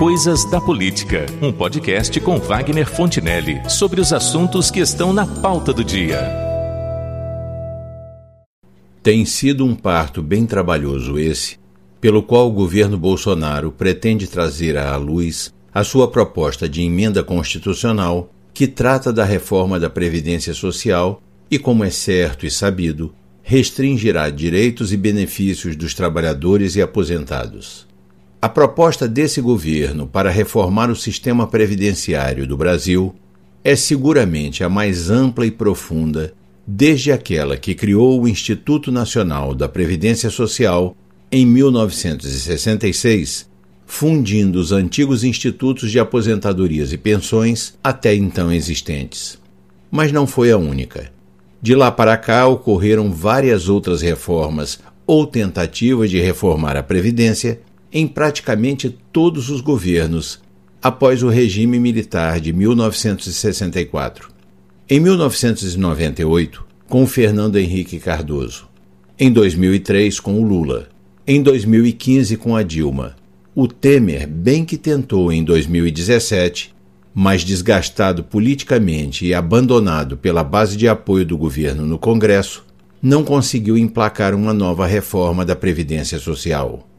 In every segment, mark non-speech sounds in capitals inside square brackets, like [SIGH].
Coisas da Política, um podcast com Wagner Fontinelli sobre os assuntos que estão na pauta do dia. Tem sido um parto bem trabalhoso esse, pelo qual o governo Bolsonaro pretende trazer à luz a sua proposta de emenda constitucional que trata da reforma da Previdência Social e, como é certo e sabido, restringirá direitos e benefícios dos trabalhadores e aposentados. A proposta desse governo para reformar o sistema previdenciário do Brasil é seguramente a mais ampla e profunda desde aquela que criou o Instituto Nacional da Previdência Social em 1966, fundindo os antigos institutos de aposentadorias e pensões até então existentes. Mas não foi a única. De lá para cá ocorreram várias outras reformas ou tentativas de reformar a Previdência em praticamente todos os governos após o regime militar de 1964. Em 1998, com Fernando Henrique Cardoso. Em 2003, com o Lula. Em 2015, com a Dilma. O Temer, bem que tentou em 2017, mas desgastado politicamente e abandonado pela base de apoio do governo no Congresso, não conseguiu emplacar uma nova reforma da Previdência Social.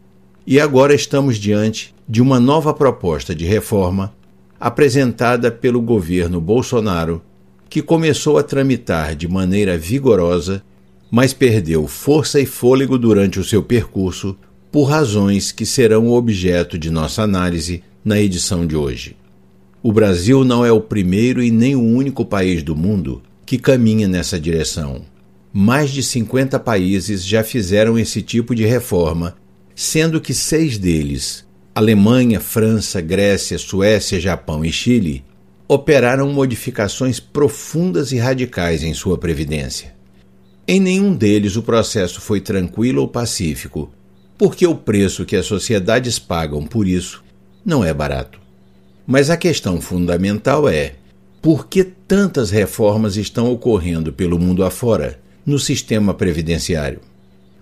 E agora estamos diante de uma nova proposta de reforma apresentada pelo governo Bolsonaro, que começou a tramitar de maneira vigorosa, mas perdeu força e fôlego durante o seu percurso por razões que serão objeto de nossa análise na edição de hoje. O Brasil não é o primeiro e nem o único país do mundo que caminha nessa direção. Mais de 50 países já fizeram esse tipo de reforma sendo que seis deles, Alemanha, França, Grécia, Suécia, Japão e Chile, operaram modificações profundas e radicais em sua previdência. Em nenhum deles o processo foi tranquilo ou pacífico, porque o preço que as sociedades pagam por isso não é barato. Mas a questão fundamental é: por que tantas reformas estão ocorrendo pelo mundo afora no sistema previdenciário?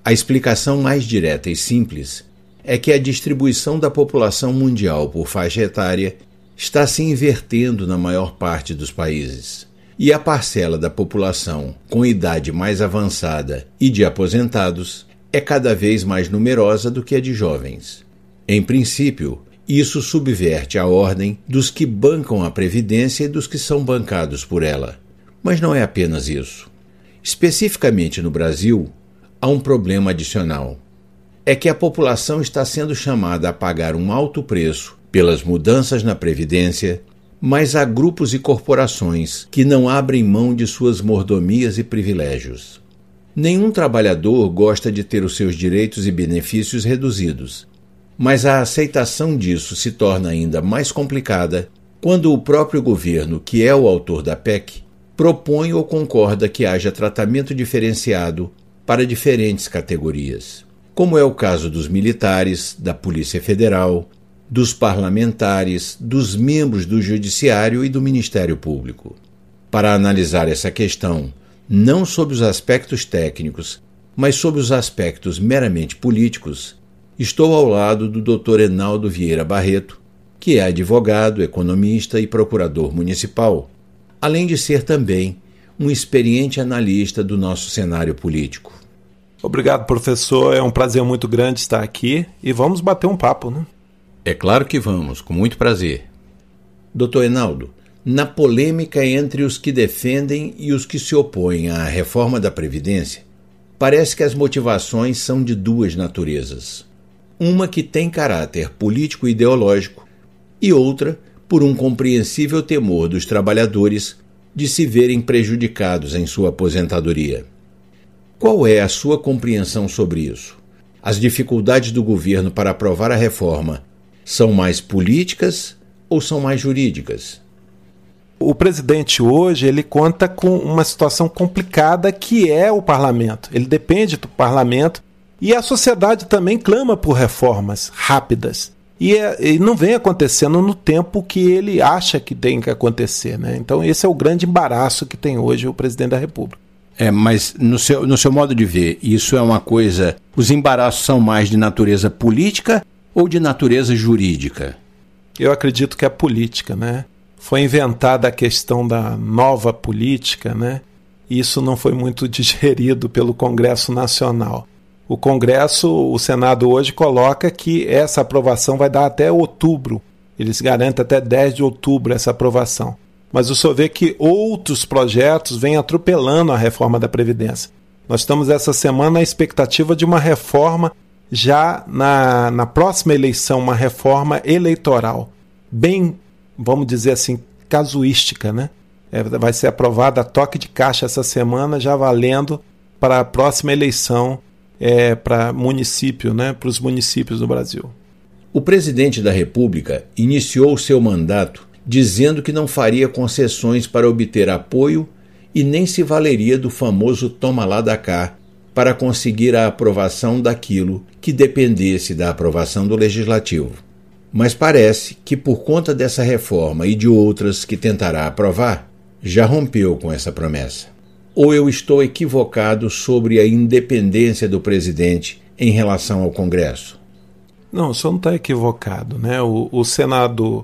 A explicação mais direta e simples é que a distribuição da população mundial por faixa etária está se invertendo na maior parte dos países. E a parcela da população com idade mais avançada e de aposentados é cada vez mais numerosa do que a de jovens. Em princípio, isso subverte a ordem dos que bancam a Previdência e dos que são bancados por ela. Mas não é apenas isso. Especificamente no Brasil, há um problema adicional. É que a população está sendo chamada a pagar um alto preço pelas mudanças na Previdência, mas há grupos e corporações que não abrem mão de suas mordomias e privilégios. Nenhum trabalhador gosta de ter os seus direitos e benefícios reduzidos, mas a aceitação disso se torna ainda mais complicada quando o próprio governo, que é o autor da PEC, propõe ou concorda que haja tratamento diferenciado para diferentes categorias, como é o caso dos militares, da Polícia Federal, dos parlamentares, dos membros do Judiciário e do Ministério Público. Para analisar essa questão, não sob os aspectos técnicos, mas sob os aspectos meramente políticos, estou ao lado do Dr. Enaldo Vieira Barreto, que é advogado, economista e procurador municipal, além de ser também um experiente analista do nosso cenário político. Obrigado, professor. É um prazer muito grande estar aqui e vamos bater um papo, né? É claro que vamos, com muito prazer. Doutor Enaldo, na polêmica entre os que defendem e os que se opõem à reforma da Previdência, parece que as motivações são de duas naturezas. Uma que tem caráter político-ideológico e outra por um compreensível temor dos trabalhadores de se verem prejudicados em sua aposentadoria. Qual é a sua compreensão sobre isso? As dificuldades do governo para aprovar a reforma são mais políticas ou são mais jurídicas? O presidente hoje ele conta com uma situação complicada que é o parlamento. Ele depende do parlamento e a sociedade também clama por reformas rápidas. E, é, e, não vem acontecendo no tempo que ele acha que tem que acontecer. Né? Então, esse é o grande embaraço que tem hoje o presidente da República. É, mas no seu, no seu modo de ver, isso é uma coisa. Os embaraços são mais de natureza política ou de natureza jurídica? Eu acredito que é política, né? Foi inventada a questão da nova política, né? E isso não foi muito [LAUGHS] digerido pelo Congresso Nacional. O Congresso, o Senado hoje coloca que essa aprovação vai dar até outubro. Eles garantem até 10 de outubro essa aprovação. Mas o senhor vê que outros projetos vêm atropelando a reforma da Previdência. Nós estamos essa semana na expectativa de uma reforma já na, na próxima eleição, uma reforma eleitoral, bem, vamos dizer assim, casuística, né? É, vai ser aprovada a toque de caixa essa semana, já valendo para a próxima eleição é, para município, né? Para os municípios do Brasil. O presidente da República iniciou seu mandato dizendo que não faria concessões para obter apoio e nem se valeria do famoso toma lá da cá para conseguir a aprovação daquilo que dependesse da aprovação do legislativo. Mas parece que, por conta dessa reforma e de outras que tentará aprovar, já rompeu com essa promessa. Ou eu estou equivocado sobre a independência do presidente em relação ao Congresso? Não, o senhor não está equivocado. Né? O, o Senado,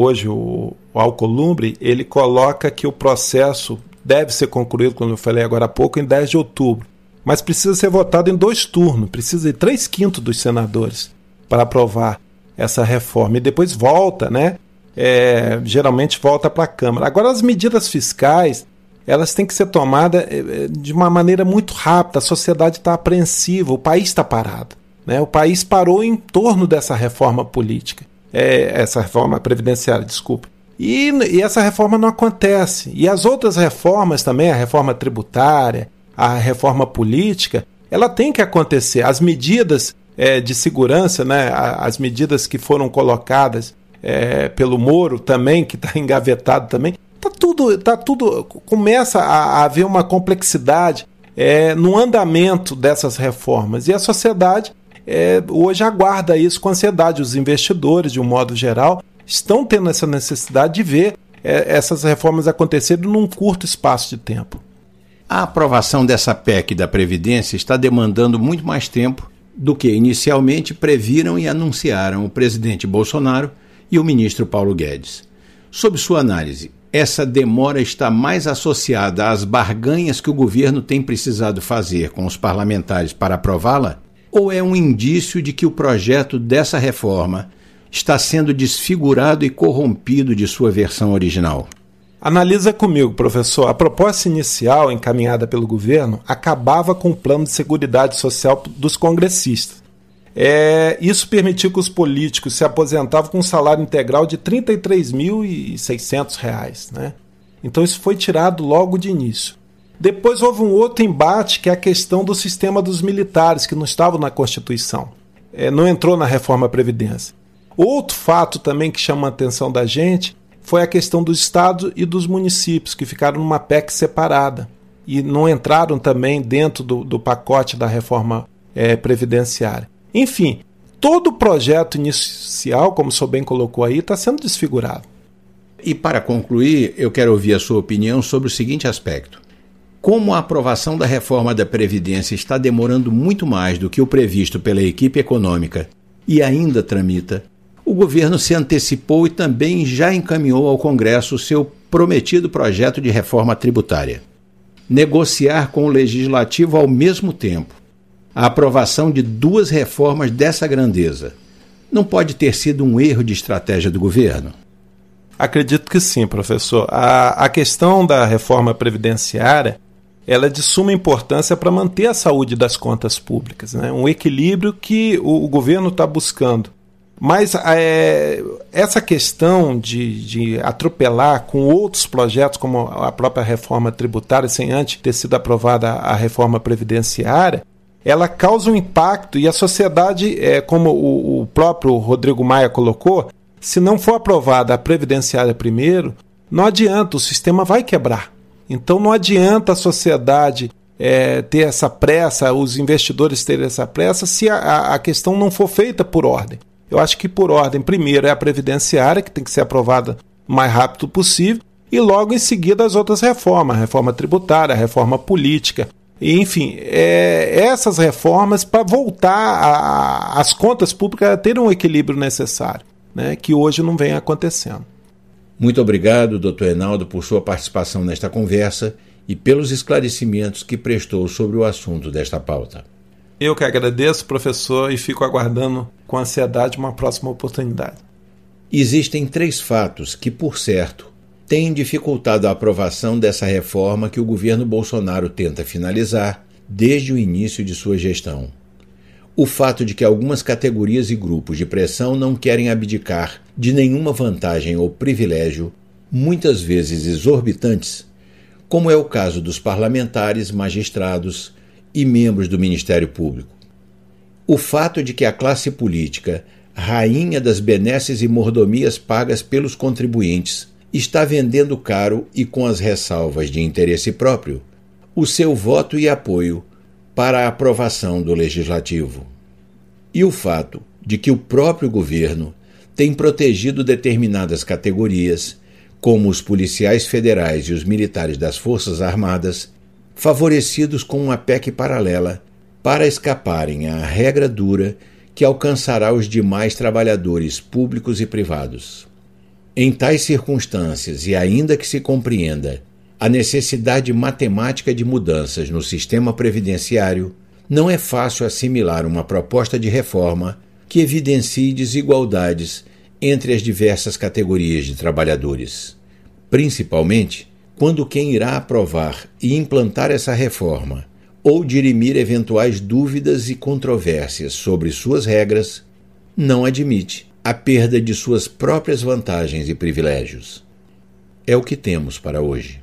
hoje, o, o Alcolumbre, ele coloca que o processo deve ser concluído, como eu falei agora há pouco, em 10 de outubro mas precisa ser votado em dois turnos, precisa de três quintos dos senadores para aprovar essa reforma. E depois volta, né? É, geralmente volta para a Câmara. Agora, as medidas fiscais, elas têm que ser tomadas é, é, de uma maneira muito rápida. A sociedade está apreensiva, o país está parado. Né? O país parou em torno dessa reforma política, é, essa reforma previdenciária, desculpa. E, e, essa reforma não acontece. E as outras reformas também, a reforma tributária, a reforma política, ela tem que acontecer. As medidas é, de segurança, né, as medidas que foram colocadas é, pelo Moro também, que está [LAUGHS] engavetado também, tá tudo, tá tudo começa a, a haver uma complexidade é, no andamento dessas reformas e a sociedade é, hoje aguarda isso com ansiedade. Os investidores, de um modo geral, estão tendo essa necessidade de ver é, essas reformas acontecerem num curto espaço de tempo. A aprovação dessa PEC da Previdência está demandando muito mais tempo do que inicialmente previram e anunciaram o presidente Bolsonaro e o ministro Paulo Guedes. Sob sua análise, essa demora está mais associada às barganhas que o governo tem precisado fazer com os parlamentares para aprová-la? Ou é um indício de que o projeto dessa reforma está sendo desfigurado e corrompido de sua versão original? Analisa comigo, professor. A proposta inicial encaminhada pelo governo acabava com o plano de seguridade social dos congressistas. É, isso permitiu que os políticos se aposentavam com um salário integral de R$ 33.600. Né? Então isso foi tirado logo de início. Depois houve um outro embate, que é a questão do sistema dos militares, que não estava na Constituição. É, não entrou na reforma Previdência. Outro fato também que chama a atenção da gente foi a questão do Estado e dos municípios, que ficaram numa PEC separada e não entraram também dentro do, do pacote da reforma é, previdenciária. Enfim, todo o projeto inicial, como o senhor bem colocou aí, está sendo desfigurado. E para concluir, eu quero ouvir a sua opinião sobre o seguinte aspecto. Como a aprovação da reforma da Previdência está demorando muito mais do que o previsto pela equipe econômica e ainda tramita, o governo se antecipou e também já encaminhou ao Congresso o seu prometido projeto de reforma tributária. Negociar com o legislativo ao mesmo tempo a aprovação de duas reformas dessa grandeza não pode ter sido um erro de estratégia do governo? Acredito que sim, professor. A, a questão da reforma previdenciária ela é de suma importância para manter a saúde das contas públicas, né? um equilíbrio que o, o governo está buscando mas é, essa questão de, de atropelar com outros projetos, como a própria reforma tributária, sem antes ter sido aprovada a reforma previdenciária, ela causa um impacto e a sociedade, é, como o, o próprio Rodrigo Maia colocou, se não for aprovada a previdenciária primeiro, não adianta, o sistema vai quebrar. Então não adianta a sociedade é, ter essa pressa, os investidores terem essa pressa, se a, a questão não for feita por ordem. Eu acho que, por ordem, primeiro é a previdenciária, que tem que ser aprovada o mais rápido possível, e logo em seguida as outras reformas, a reforma tributária, a reforma política. E, enfim, é, essas reformas para voltar as contas públicas a terem um equilíbrio necessário. né, que hoje não vem acontecendo. Muito obrigado, doutor Enaldo, por sua participação nesta conversa e pelos esclarecimentos que prestou sobre o assunto desta pauta. Eu que agradeço, professor, e fico aguardando com ansiedade uma próxima oportunidade. Existem três fatos que, por certo, têm dificultado a aprovação dessa reforma que o governo Bolsonaro tenta finalizar desde o início de sua gestão. O fato de que algumas categorias e grupos de pressão não querem abdicar de nenhuma vantagem ou privilégio, muitas vezes exorbitantes, como é o caso dos parlamentares, magistrados e membros do Ministério Público. O fato de que a classe política, rainha das benesses e mordomias pagas pelos contribuintes, está vendendo caro e com as ressalvas de interesse próprio o seu voto e apoio para a aprovação do legislativo. E o fato de que o próprio governo tem protegido determinadas categorias como os policiais federais e os militares das Forças Armadas, favorecidos com uma PEC paralela para escaparem à regra dura que alcançará os demais trabalhadores públicos e privados. Em tais circunstâncias, e ainda que se compreenda a necessidade matemática de mudanças no sistema previdenciário, não é fácil assimilar uma proposta de reforma que evidencie desigualdades entre as diversas categorias de trabalhadores. Principalmente quando quem irá aprovar e implantar essa reforma ou dirimir eventuais dúvidas e controvérsias sobre suas regras, não admite a perda de suas próprias vantagens e privilégios. É o que temos para hoje.